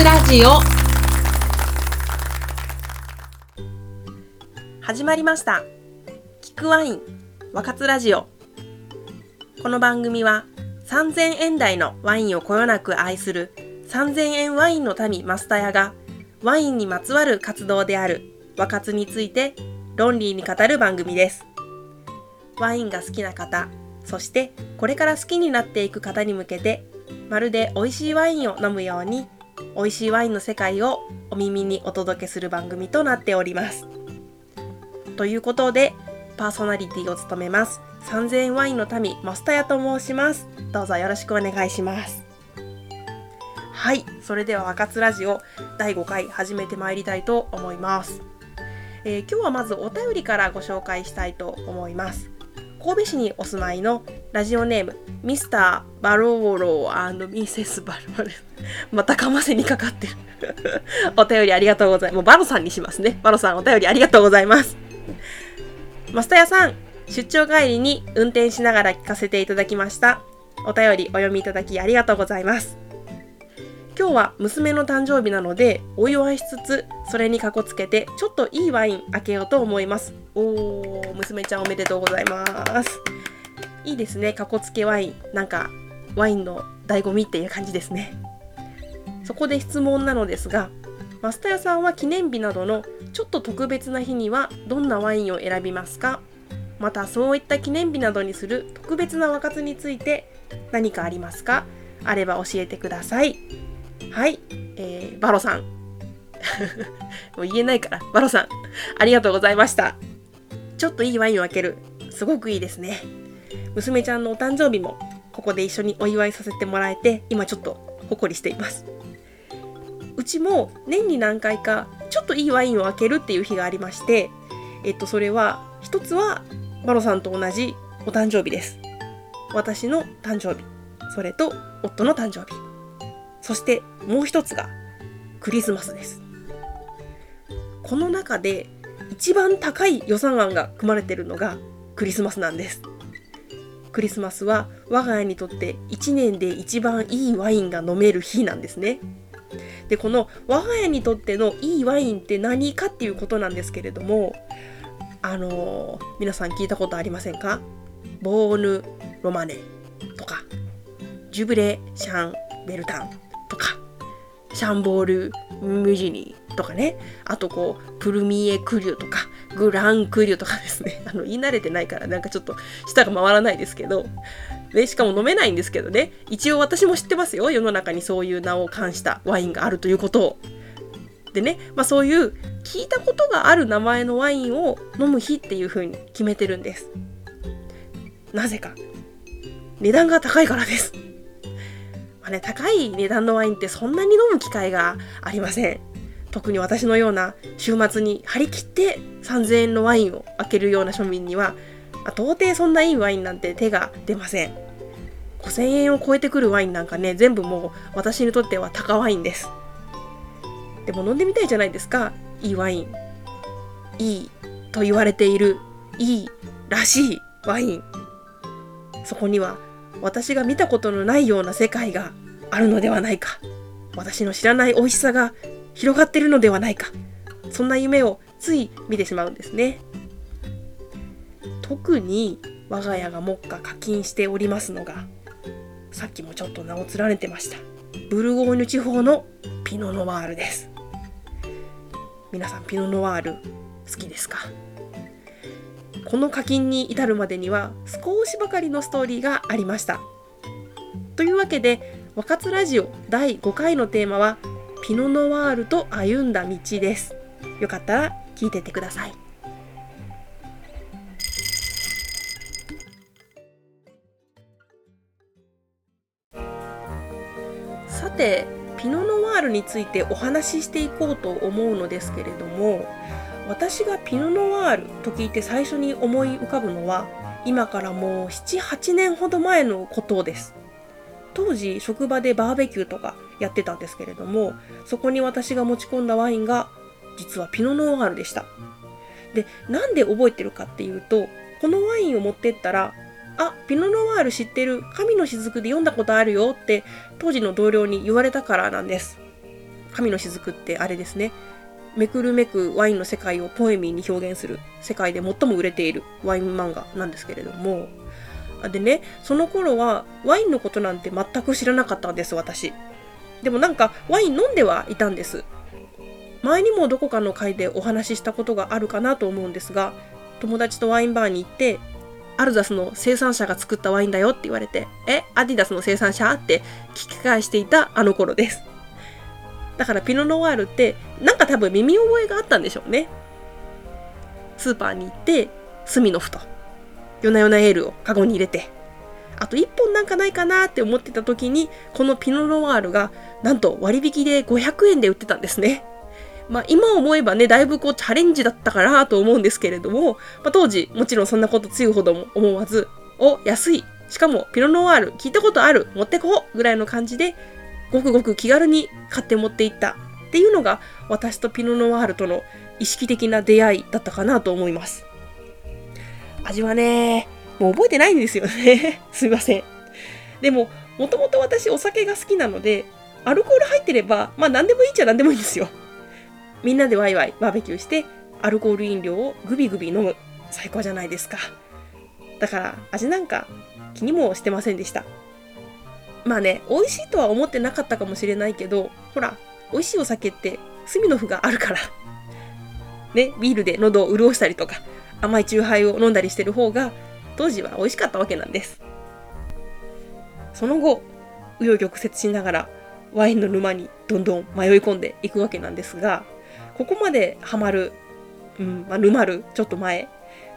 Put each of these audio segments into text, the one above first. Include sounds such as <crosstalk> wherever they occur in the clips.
つラジオ。始まりました。聞くワイン若津ラジオ。この番組は3000円台のワインをこよなく愛する3000円ワインの民マスタヤがワインにまつわる活動である若津について論理に語る番組です。ワインが好きな方そしてこれから好きになっていく方に向けてまるで美味しいワインを飲むように美味しいワインの世界をお耳にお届けする番組となっております。ということでパーソナリティを務めます3000円ワインの民マスタヤと申します。どうぞよろしくお願いします。はい、それでは若津ラジオ第5回始めてまいりたいと思います。えー、今日はまずお便りからご紹介したいと思います。神戸市にお住まいのラジオネームミスター・バローローミセス・バローロ <laughs> またかませにかかってる。<laughs> お便りありがとうございます。もうバロさんにしますね。バロさんお便りありがとうございます。マスタヤさん出張帰りに運転しながら聞かせていただきました。お便りお読みいただきありがとうございます。今日は娘の誕生日なのでお祝いしつつそれにかこつけてちょっといいワイン開けようと思います。おー。娘ちゃんおめでとうございます。いいですね。かこつけワイン。なんかワインの醍醐味っていう感じですね。そこで質問なのですがマスターさんは記念日などのちょっと特別な日にはどんなワインを選びますか？またそういった記念日などにする特別な和活について何かありますか？あれば教えてください。はい、えー、バロさん。<laughs> もう言えないから、バロさん、ありがとうございました。ちょっといいワインを開ける。すごくいいですね。娘ちゃんのお誕生日も、ここで一緒にお祝いさせてもらえて、今ちょっとほこりしています。うちも年に何回か、ちょっといいワインを開けるっていう日がありまして、えっと、それは、一つは、バロさんと同じお誕生日です。私の誕生日。それと、夫の誕生日。そしてもう一つがクリスマスです。この中で一番高い予算案が組まれているのがクリスマスなんです。クリスマスは我が家にとって1年で一番いいワインが飲める日なんですね。で、この我が家にとってのいいワインって何かっていうことなんですけれども、あのー、皆さん聞いたことありませんか？ボーヌ・ロマネとか、ジュブレ・シャン・ベルタンとかシャンボール・ムジニとかねあとこうプルミエ・クリュとかグラン・クリュとかですね <laughs> あの言い慣れてないからなんかちょっと舌が回らないですけどでしかも飲めないんですけどね一応私も知ってますよ世の中にそういう名を冠したワインがあるということを。でね、まあ、そういう聞いたことがある名前のワインを飲む日っていう風に決めてるんです。なぜか値段が高いからです。ね、高い値段のワインってそんなに飲む機会がありません。特に私のような週末に張り切って3000円のワインを開けるような庶民には、まあ、到底そんないいワインなんて手が出ません。5000円を超えてくるワインなんかね、全部もう私にとっては高ワインです。でも飲んでみたいじゃないですか、いいワイン。いいと言われている、いいらしいワイン。そこには私が見たことのないような世界があるのではないか。私の知らない美味しさが広がってるのではないか。そんな夢をつい見てしまうんですね。特に我が家が目下課金しておりますのがさっきもちょっと名を連ねてました。ブルゴーニュ地方のピノノワールです。皆さんピノノワール好きですか？この課金に至るまでには少しばかりのストーリーがありました。というわけで「若津ラジオ」第5回のテーマは「ピノ・ノワールと歩んだ道」です。よかったら聞いてってください。さてピノ・ノワールについてお話ししていこうと思うのですけれども私がピノ・ノワールと聞いて最初に思い浮かぶのは今からもう78年ほど前のことです。当時職場でバーベキューとかやってたんですけれどもそこに私が持ち込んだワインが実はピノ・ノワールでした。でなんで覚えてるかっていうとこのワインを持ってったらあピノ・ノワール知ってる。神の雫で読んだことあるよ。って当時の同僚に言われたからなんです。神の雫ってあれですね。めくるめくワインの世界をポエミーに表現する世界で最も売れているワイン漫画なんですけれども。でねその頃はワインのことなんて全く知らなかったんです私。でもなんかワイン飲んではいたんです。前にもどこかの回でお話ししたことがあるかなと思うんですが友達とワインバーに行ってアルザスの生産者が作ったワインだよって言われてえアディダスの生産者って聞き返していたあの頃です。だからピノノワールってなんか多分耳覚えがあったんでしょうね。スーパーに行ってスミノフと夜な夜なエールをカゴに入れてあと1本なんかないかなって思ってた時にこのピノノワールがなんと割引で500円で売ってたんですね。まあ今思えばね、だいぶこうチャレンジだったかなと思うんですけれども、まあ、当時もちろんそんなこと強いほども思わず、お、安い。しかもピノノワール聞いたことある。持ってこうぐらいの感じでごくごく気軽に買って持っていったっていうのが私とピノノワールとの意識的な出会いだったかなと思います。味はね、もう覚えてないんですよね。<laughs> すみません。でも、もともと私お酒が好きなので、アルコール入ってれば、まあ何でもいいっちゃ何でもいいんですよ。みんなでワイワイバーベキューして、アルコール飲料をグビグビ飲む。最高じゃないですか。だから味なんか気にもしてませんでした。まあね、美味しいとは思ってなかったかもしれないけど、ほら、美味しいお酒ってスミノフがあるから。ね、ビールで喉を潤したりとか、甘いチューハイを飲んだりしてる方が、当時は美味しかったわけなんです。その後、紆余曲折しながら、ワインの沼にどんどん迷い込んでいくわけなんですが、ここまでハマる、うん、まあ、沼るちょっと前、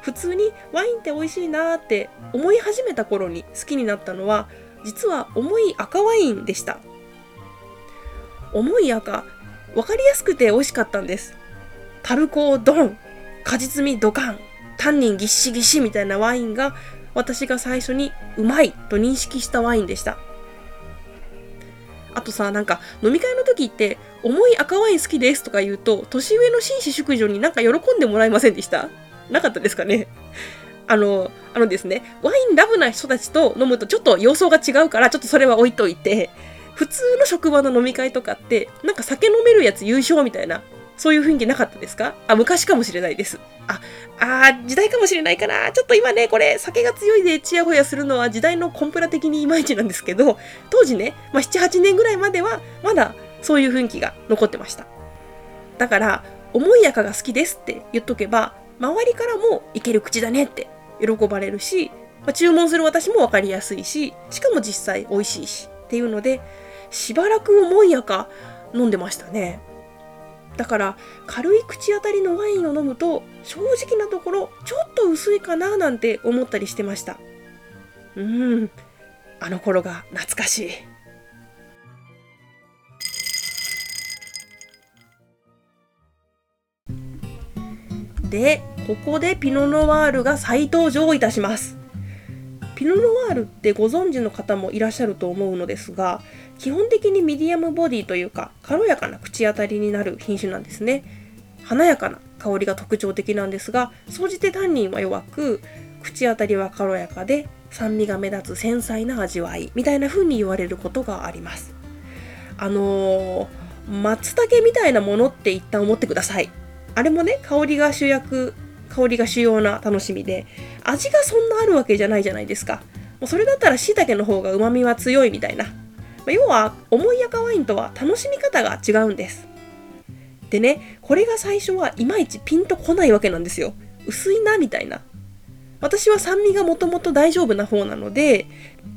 普通にワインって美味しいなーって思い始めた頃に好きになったのは、実は重い赤ワインでした。重い赤分かりやすくて美味しかったんです。タルコドン果実味ドカンタンニンぎっしぎしみたいなワインが私が最初にうまいと認識したワインでした。あとさなんか飲み会の時って重い赤ワイン好きですとか言うと年上の紳士淑女になんか喜んでもらえませんでした？なかったですかね？あの、あのですね、ワインラブな人たちと飲むとちょっと様相が違うから、ちょっとそれは置いといて、普通の職場の飲み会とかって、なんか酒飲めるやつ優勝みたいな、そういう雰囲気なかったですか？あ、昔かもしれないです。あ、あ時代かもしれないかな。ちょっと今ね、これ、酒が強いでチヤホヤするのは時代のコンプラ的にいまいちなんですけど、当時ね、まあ、7、8年ぐらいまでは、まだそういう雰囲気が残ってました。だから、重い赤が好きですって言っとけば、周りからもいける口だねって喜ばれるし、まあ、注文する私も分かりやすいし、しかも実際美味しいしっていうので、しばらく重いやか飲んでましたね。だから軽い口当たりのワインを飲むと正直なところちょっと薄いかななんて思ったりしてました。うん、あの頃が懐かしい。で、ここでピノノワールが再登場いたします。ピノノワールってご存知の方もいらっしゃると思うのですが、基本的にミディアムボディというか、軽やかな口当たりになる品種なんですね。華やかな香りが特徴的なんですが、総じてタンニンは弱く、口当たりは軽やかで、酸味が目立つ繊細な味わいみたいな風に言われることがあります。あのー、松茸みたいなものって一旦思ってください。あれもね香りが主役香りが主要な楽しみで味がそんなあるわけじゃないじゃないですか。もうそれだったら椎茸の方がうまみは強いみたいな、まあ、要は重い赤ワインとは楽しみ方が違うんです。でねこれが最初はいまいちピンとこないわけなんですよ。薄いなみたいな。私は酸味がもともと大丈夫な方なので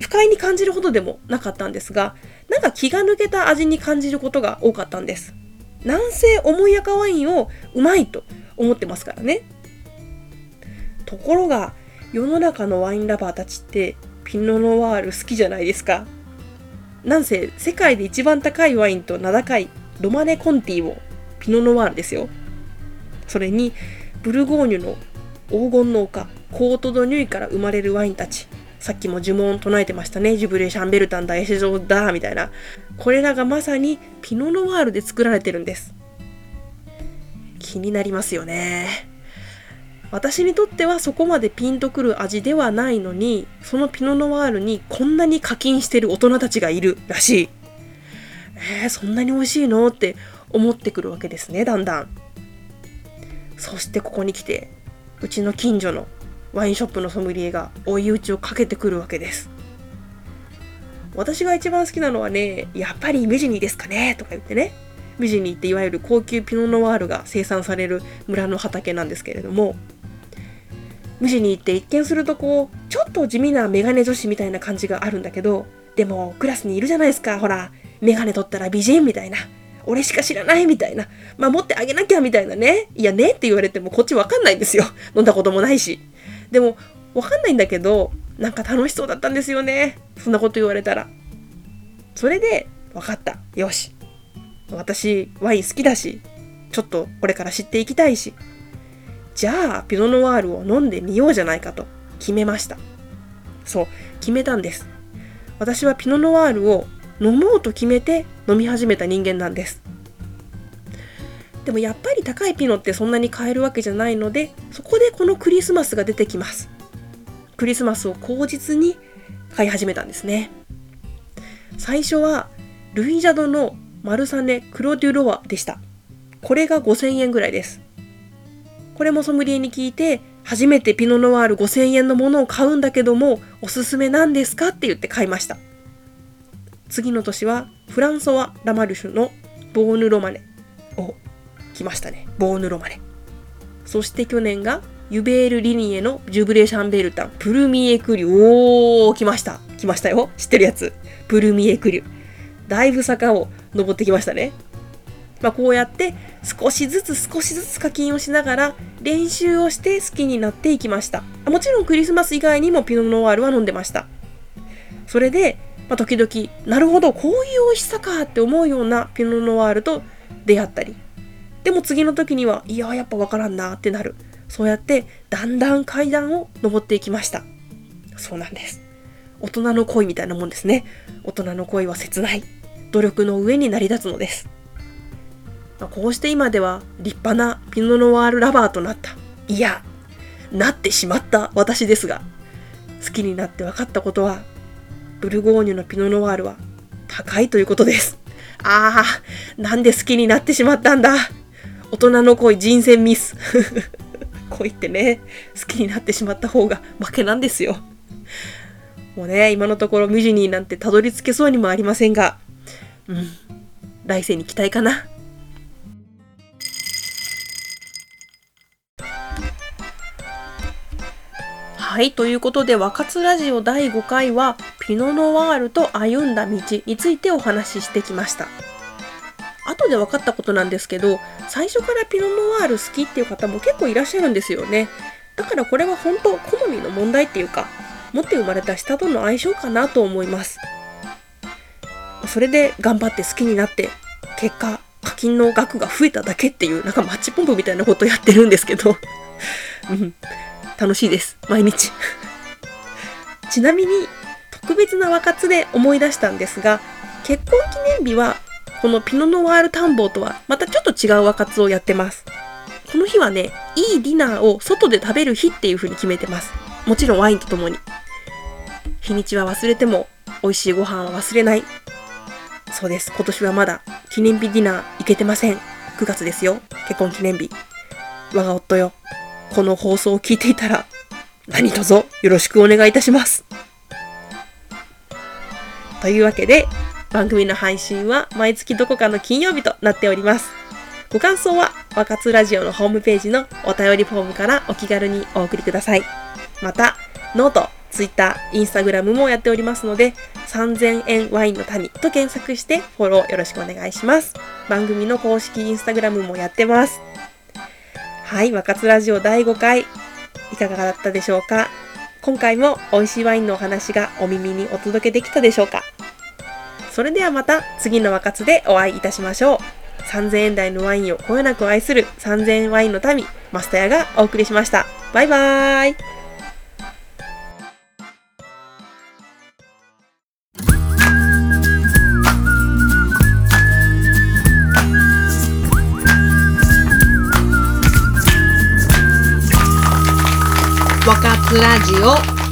不快に感じるほどでもなかったんですがなんか気が抜けた味に感じることが多かったんです。南西重い赤ワインをうまいと思ってますからね。ところが世の中のワインラバーたちってピノノワール好きじゃないですか。なんせ世界で一番高いワインと名高いロマネ・コンティをピノノワールですよ。それにブルゴーニュの黄金の丘コート・ド・ニュイから生まれるワインたちさっきも呪文唱えてましたね。ジュブレ・シャンベルタンだ、エシェゾーだ、みたいな。これらがまさにピノノワールで作られてるんです。気になりますよね。私にとってはそこまでピンとくる味ではないのに、そのピノノワールにこんなに課金してる大人たちがいるらしい。えー、そんなに美味しいのって思ってくるわけですねだんだんそしてここに来てうちの近所のワインショップのソムリエが追い打ちをかけてくるわけです。私が一番好きなのはねやっぱりメジニーですかねとか言ってね。メジニーっていわゆる高級ピノノワールが生産される村の畑なんですけれどもムジニーって一見するとこうちょっと地味なメガネ女子みたいな感じがあるんだけどでもクラスにいるじゃないですかほら。メガネ取ったら美人みたいな。俺しか知らないみたいな。守ってあげなきゃみたいなね。いやねって言われてもこっちわかんないんですよ。飲んだこともないし。でもわかんないんだけどなんか楽しそうだったんですよね。そんなこと言われたら。それで分かった。よし。私ワイン好きだしちょっとこれから知っていきたいし。じゃあピノノワールを飲んでみようじゃないかと。決めました。そう。決めたんです。私はピノノワールを飲もうと決めて飲み始めた人間なんです。でもやっぱり高いピノってそんなに買えるわけじゃないのでそこでこのクリスマスが出てきます。クリスマスを口実に買い始めたんですね。最初はルイジャドのマルサネ・クロデュロワでした。これが5000円ぐらいです。これもソムリエに聞いて初めてピノノワール5000円のものを買うんだけどもおすすめなんですかって言って買いました。次の年はフランソワ・ラマルシュのボーヌ・ロマネを来ましたね。ボーヌ・ロマネ。そして去年がユベール・リニエのジュブレ・シャンベルタン。プルミエ・クリュおー来ました。来ましたよ。知ってるやつ。プルミエ・クリュだいぶ坂を登ってきましたね。まあ、こうやって少しずつ少しずつ課金をしながら練習をして好きになっていきました。もちろんクリスマス以外にもピノノワールは飲んでました。それでまあ、時々なるほどこういう美味しさかって思うようなピノノワールと出会ったりでも次の時にはいややっぱわからんなってなる。そうやってだんだん階段を登っていきました。そうなんです。大人の恋みたいなもんですね。大人の恋は切ない。努力の上に成り立つのです、まあ、こうして今では立派なピノノワールラバーとなった。いやなってしまった私ですが好きになって分かったことはブルゴーニュのピノノワールは高いということです。ああ、なんで好きになってしまったんだ？大人の恋人選ミス。<laughs> 恋ってね、好きになってしまった方が負けなんですよ。もうね、今のところミジニーなんてたどり着けそうにもありませんが、うん、来世に期待かな。はい、ということで、若津ラジオ第5回は、ピノノワールと歩んだ道についてお話ししてきました。後で分かったことなんですけど、最初からピノノワール好きっていう方も結構いらっしゃるんですよね。だからこれは本当、好みの問題っていうか、持って生まれた下との相性かなと思います。それで頑張って好きになって、結果、課金の額が増えただけっていう、なんかマッチポンプみたいなことやってるんですけど、<laughs> うん、楽しいです。毎日。<laughs> ちなみに、特別な若津で思い出したんですが、結婚記念日は、このピノノワール探訪とはまたちょっと違う若津をやってます。この日はね、いいディナーを外で食べる日っていう風に決めてます。もちろんワインとともに。日にちは忘れても、美味しいご飯は忘れない。そうです。今年はまだ記念日ディナー行けてません。9月ですよ。結婚記念日。我が夫よ。この放送を聞いていたら、何卒よろしくお願いいたします。というわけで、番組の配信は毎月どこかの金曜日となっております。ご感想は、若津ラジオのホームページのお便りフォームからお気軽にお送りください。また、ノート、ツイッター、インスタグラムもやっておりますので、3000円ワインの民と検索してフォローよろしくお願いします。番組の公式インスタグラムもやってます。はい、若津ラジオ第5回、いかがだったでしょうか？今回も美味しいワインのお話がお耳にお届けできたでしょうか？それではまた次の若津でお会いいたしましょう。3000円台のワインをこよなく愛する3000円ワインの民、マスタヤがお送りしました。バイバーイラジオ